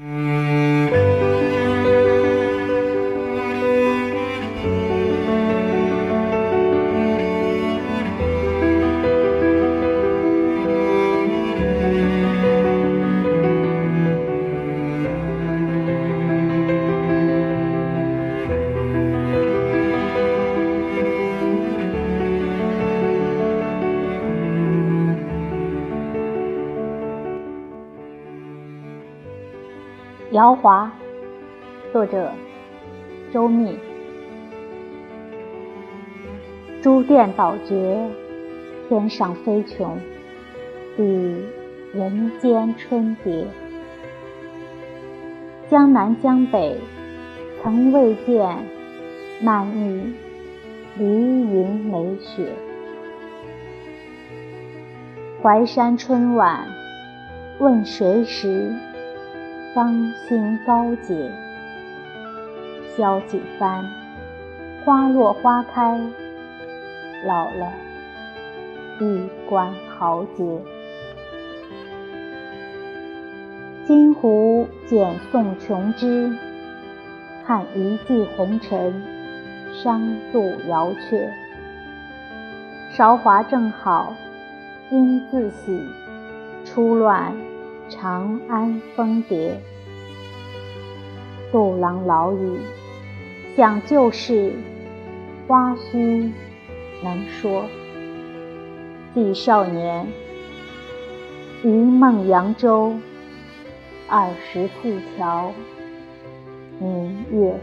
Mm. 瑶华，作者周密。珠殿倒绝，天上飞琼，比人间春蝶。江南江北，曾未见满溢梨云梅雪。淮山春晚，问谁时？芳心高洁，萧几番，花落花开，老了玉冠豪杰。金壶剪送琼枝，看一骑红尘，伤度瑶阙。韶华正好，应自喜，初乱。长安风蝶，杜郎老矣，想旧事，花须能说。记少年，余梦扬州，二十四桥明月。